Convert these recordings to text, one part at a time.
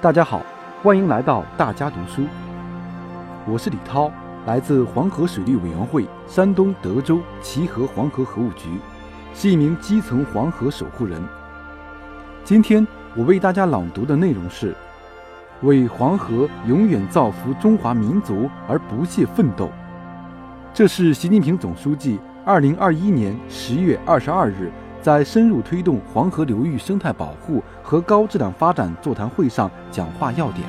大家好，欢迎来到大家读书。我是李涛，来自黄河水利委员会山东德州齐河黄河河务局，是一名基层黄河守护人。今天我为大家朗读的内容是：为黄河永远造福中华民族而不懈奋斗。这是习近平总书记二零二一年十月二十二日。在深入推动黄河流域生态保护和高质量发展座谈会上讲话要点，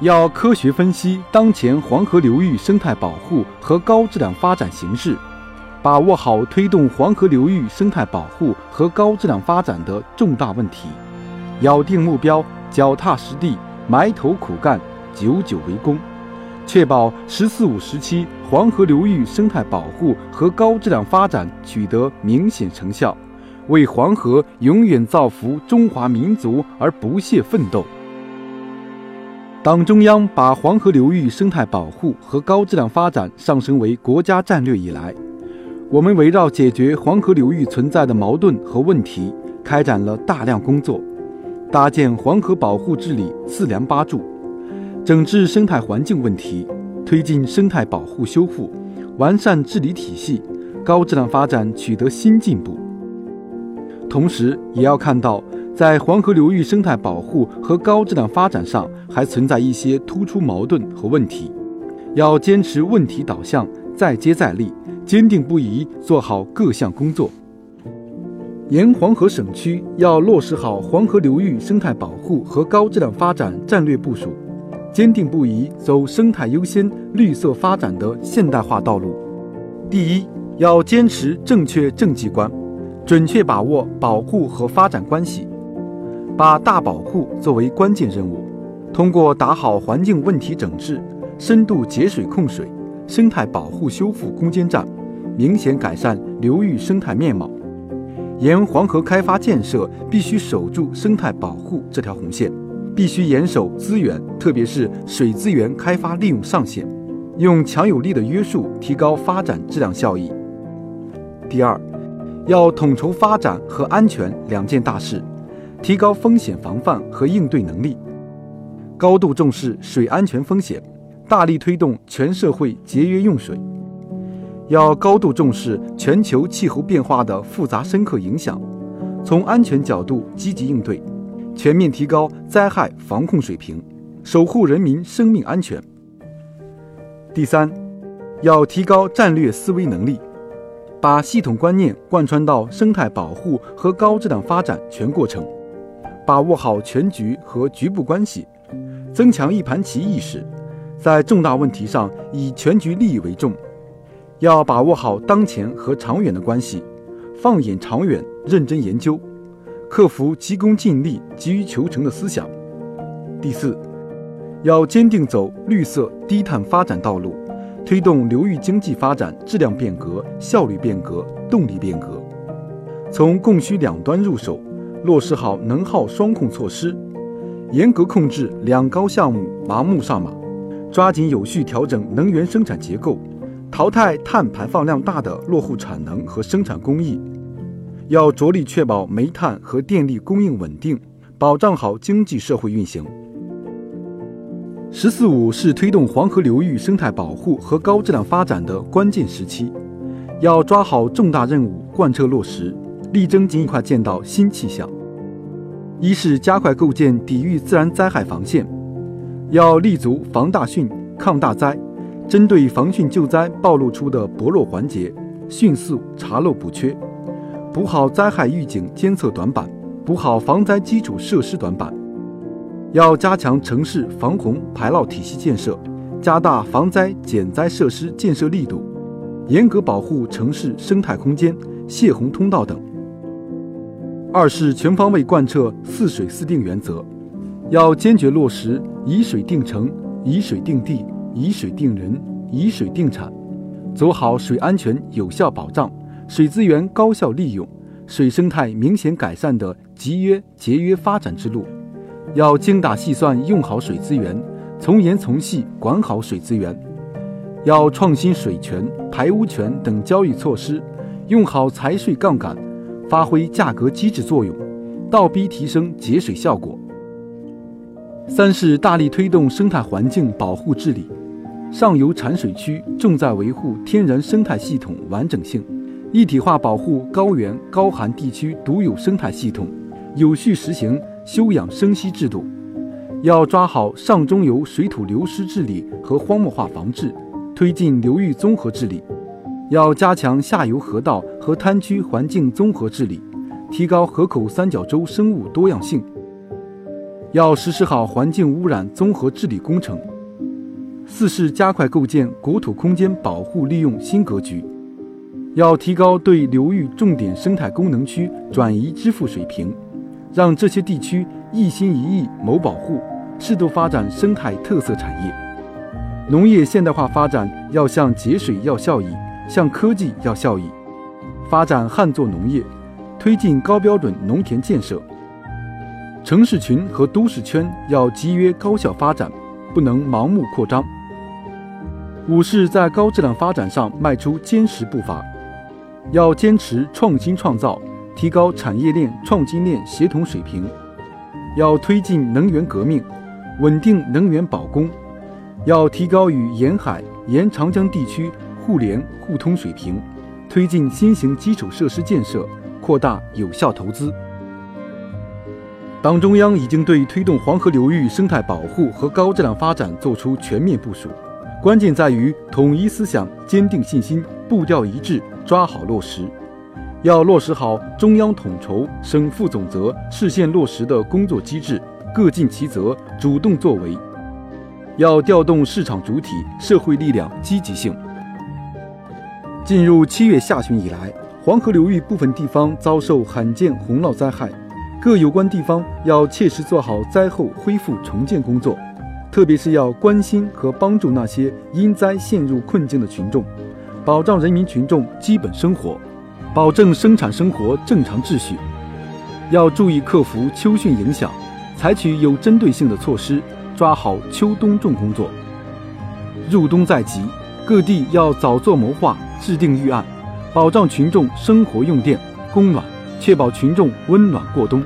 要科学分析当前黄河流域生态保护和高质量发展形势，把握好推动黄河流域生态保护和高质量发展的重大问题，咬定目标，脚踏实地，埋头苦干，久久为功。确保“十四五”时期黄河流域生态保护和高质量发展取得明显成效，为黄河永远造福中华民族而不懈奋斗。党中央把黄河流域生态保护和高质量发展上升为国家战略以来，我们围绕解决黄河流域存在的矛盾和问题，开展了大量工作，搭建黄河保护治理四梁八柱。整治生态环境问题，推进生态保护修复，完善治理体系，高质量发展取得新进步。同时，也要看到，在黄河流域生态保护和高质量发展上，还存在一些突出矛盾和问题，要坚持问题导向，再接再厉，坚定不移做好各项工作。沿黄河省区要落实好黄河流域生态保护和高质量发展战略部署。坚定不移走生态优先、绿色发展的现代化道路。第一，要坚持正确政绩观，准确把握保护和发展关系，把大保护作为关键任务。通过打好环境问题整治、深度节水控水、生态保护修复攻坚战，明显改善流域生态面貌。沿黄河开发建设必须守住生态保护这条红线。必须严守资源，特别是水资源开发利用上限，用强有力的约束提高发展质量效益。第二，要统筹发展和安全两件大事，提高风险防范和应对能力，高度重视水安全风险，大力推动全社会节约用水。要高度重视全球气候变化的复杂深刻影响，从安全角度积极应对。全面提高灾害防控水平，守护人民生命安全。第三，要提高战略思维能力，把系统观念贯穿到生态保护和高质量发展全过程，把握好全局和局部关系，增强一盘棋意识，在重大问题上以全局利益为重。要把握好当前和长远的关系，放眼长远，认真研究。克服急功近利、急于求成的思想。第四，要坚定走绿色低碳发展道路，推动流域经济发展质量变革、效率变革、动力变革。从供需两端入手，落实好能耗双控措施，严格控制两高项目盲目上马，抓紧有序调整能源生产结构，淘汰碳排放量大的落后产能和生产工艺。要着力确保煤炭和电力供应稳定，保障好经济社会运行。“十四五”是推动黄河流域生态保护和高质量发展的关键时期，要抓好重大任务贯彻落实，力争尽快见到新气象。一是加快构建抵御自然灾害防线，要立足防大汛、抗大灾，针对防汛救灾暴露出的薄弱环节，迅速查漏补缺。补好灾害预警监测短板，补好防灾基础设施短板。要加强城市防洪排涝体系建设，加大防灾减灾设施建设力度，严格保护城市生态空间、泄洪通道等。二是全方位贯彻“四水四定”原则，要坚决落实以水定城、以水定地、以水定人、以水定产，走好水安全有效保障。水资源高效利用、水生态明显改善的集约节约发展之路，要精打细算用好水资源，从严从细管好水资源，要创新水权、排污权等交易措施，用好财税杠杆，发挥价格机制作用，倒逼提升节水效果。三是大力推动生态环境保护治理，上游产水区重在维护天然生态系统完整性，一体化保护高原高寒地区独有生态系统，有序实行休养生息制度。要抓好上中游水土流失治理和荒漠化防治，推进流域综合治理；要加强下游河道和滩区环境综合治理，提高河口三角洲生物多样性；要实施好环境污染综合治理工程。四是加快构建国土空间保护利用新格局，要提高对流域重点生态功能区转移支付水平，让这些地区一心一意谋保护。适度发展生态特色产业，农业现代化发展要向节水要效益，向科技要效益，发展旱作农业，推进高标准农田建设。城市群和都市圈要集约高效发展，不能盲目扩张。五是，在高质量发展上迈出坚实步伐，要坚持创新创造，提高产业链、创新链协同水平，要推进能源革命。稳定能源保供，要提高与沿海、沿长江地区互联互通水平，推进新型基础设施建设，扩大有效投资。党中央已经对推动黄河流域生态保护和高质量发展作出全面部署，关键在于统一思想、坚定信心、步调一致，抓好落实。要落实好中央统筹、省负总责、市县落实的工作机制。各尽其责，主动作为，要调动市场主体、社会力量积极性。进入七月下旬以来，黄河流域部分地方遭受罕见洪涝灾害，各有关地方要切实做好灾后恢复重建工作，特别是要关心和帮助那些因灾陷入困境的群众，保障人民群众基本生活，保证生产生活正常秩序。要注意克服秋汛影响。采取有针对性的措施，抓好秋冬重工作。入冬在即，各地要早做谋划，制定预案，保障群众生活用电供暖，确保群众温暖过冬。